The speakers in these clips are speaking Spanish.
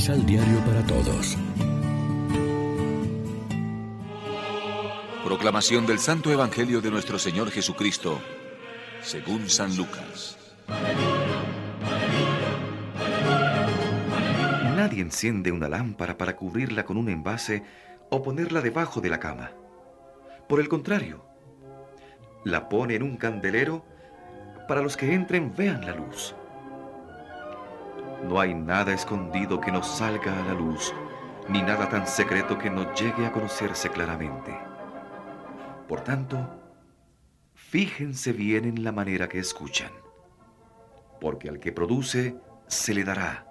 Misal Diario para Todos. Proclamación del Santo Evangelio de nuestro Señor Jesucristo, según San Lucas. Nadie enciende una lámpara para cubrirla con un envase o ponerla debajo de la cama. Por el contrario, la pone en un candelero para los que entren vean la luz. No hay nada escondido que no salga a la luz, ni nada tan secreto que no llegue a conocerse claramente. Por tanto, fíjense bien en la manera que escuchan, porque al que produce se le dará,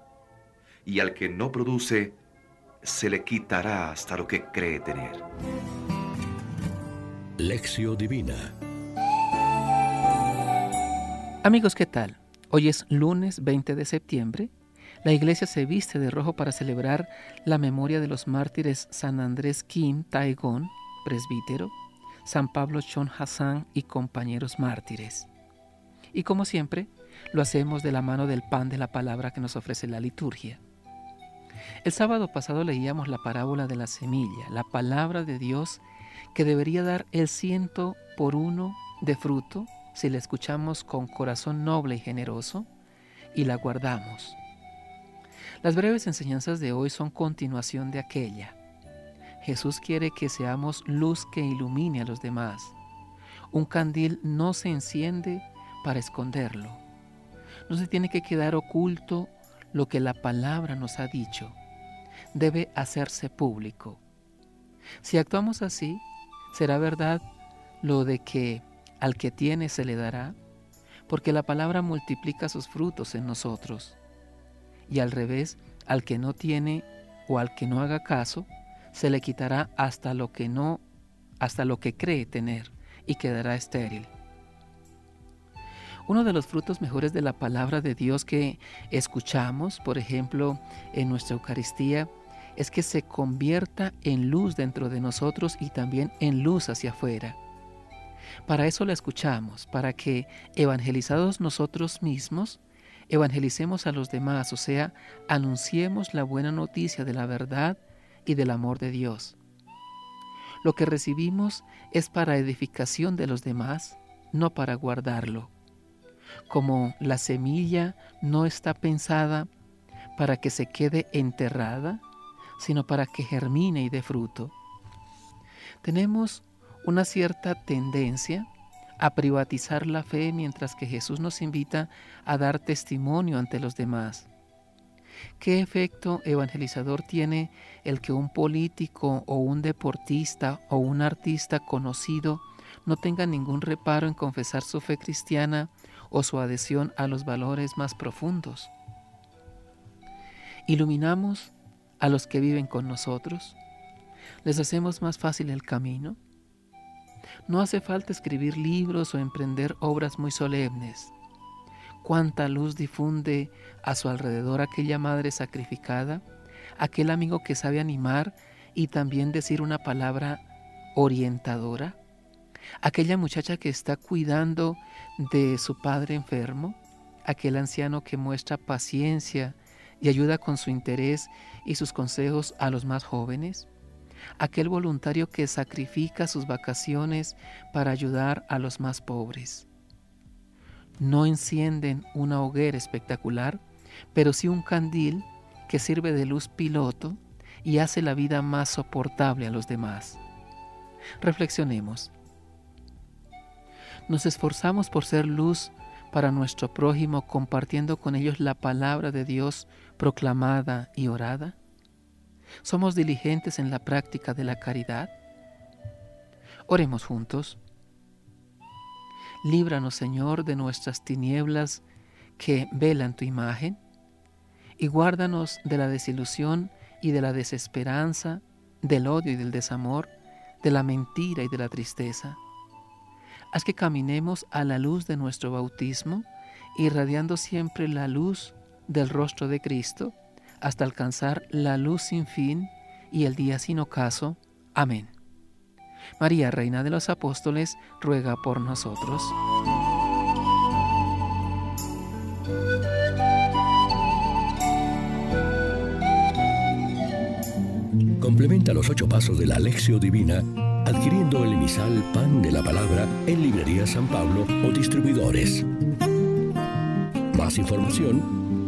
y al que no produce se le quitará hasta lo que cree tener. Lección Divina Amigos, ¿qué tal? Hoy es lunes 20 de septiembre la iglesia se viste de rojo para celebrar la memoria de los mártires San Andrés Kim Taegón, presbítero, San Pablo Chon Hassan y compañeros mártires. Y como siempre, lo hacemos de la mano del pan de la palabra que nos ofrece la liturgia. El sábado pasado leíamos la parábola de la semilla, la palabra de Dios que debería dar el ciento por uno de fruto si la escuchamos con corazón noble y generoso y la guardamos. Las breves enseñanzas de hoy son continuación de aquella. Jesús quiere que seamos luz que ilumine a los demás. Un candil no se enciende para esconderlo. No se tiene que quedar oculto lo que la palabra nos ha dicho. Debe hacerse público. Si actuamos así, será verdad lo de que al que tiene se le dará, porque la palabra multiplica sus frutos en nosotros y al revés, al que no tiene o al que no haga caso, se le quitará hasta lo que no, hasta lo que cree tener y quedará estéril. Uno de los frutos mejores de la palabra de Dios que escuchamos, por ejemplo, en nuestra Eucaristía, es que se convierta en luz dentro de nosotros y también en luz hacia afuera. Para eso la escuchamos, para que, evangelizados nosotros mismos, evangelicemos a los demás, o sea, anunciemos la buena noticia de la verdad y del amor de Dios. Lo que recibimos es para edificación de los demás, no para guardarlo. Como la semilla no está pensada para que se quede enterrada, sino para que germine y dé fruto. Tenemos una cierta tendencia a privatizar la fe mientras que Jesús nos invita a dar testimonio ante los demás. ¿Qué efecto evangelizador tiene el que un político o un deportista o un artista conocido no tenga ningún reparo en confesar su fe cristiana o su adhesión a los valores más profundos? ¿Iluminamos a los que viven con nosotros? ¿Les hacemos más fácil el camino? No hace falta escribir libros o emprender obras muy solemnes. Cuánta luz difunde a su alrededor aquella madre sacrificada, aquel amigo que sabe animar y también decir una palabra orientadora, aquella muchacha que está cuidando de su padre enfermo, aquel anciano que muestra paciencia y ayuda con su interés y sus consejos a los más jóvenes aquel voluntario que sacrifica sus vacaciones para ayudar a los más pobres. No encienden una hoguera espectacular, pero sí un candil que sirve de luz piloto y hace la vida más soportable a los demás. Reflexionemos. Nos esforzamos por ser luz para nuestro prójimo compartiendo con ellos la palabra de Dios proclamada y orada. ¿Somos diligentes en la práctica de la caridad? Oremos juntos. Líbranos, Señor, de nuestras tinieblas que velan tu imagen, y guárdanos de la desilusión y de la desesperanza, del odio y del desamor, de la mentira y de la tristeza. Haz que caminemos a la luz de nuestro bautismo, irradiando siempre la luz del rostro de Cristo, hasta alcanzar la luz sin fin y el día sin ocaso. Amén. María, Reina de los Apóstoles, ruega por nosotros. Complementa los ocho pasos de la Alexio Divina adquiriendo el emisal Pan de la Palabra en Librería San Pablo o distribuidores. Más información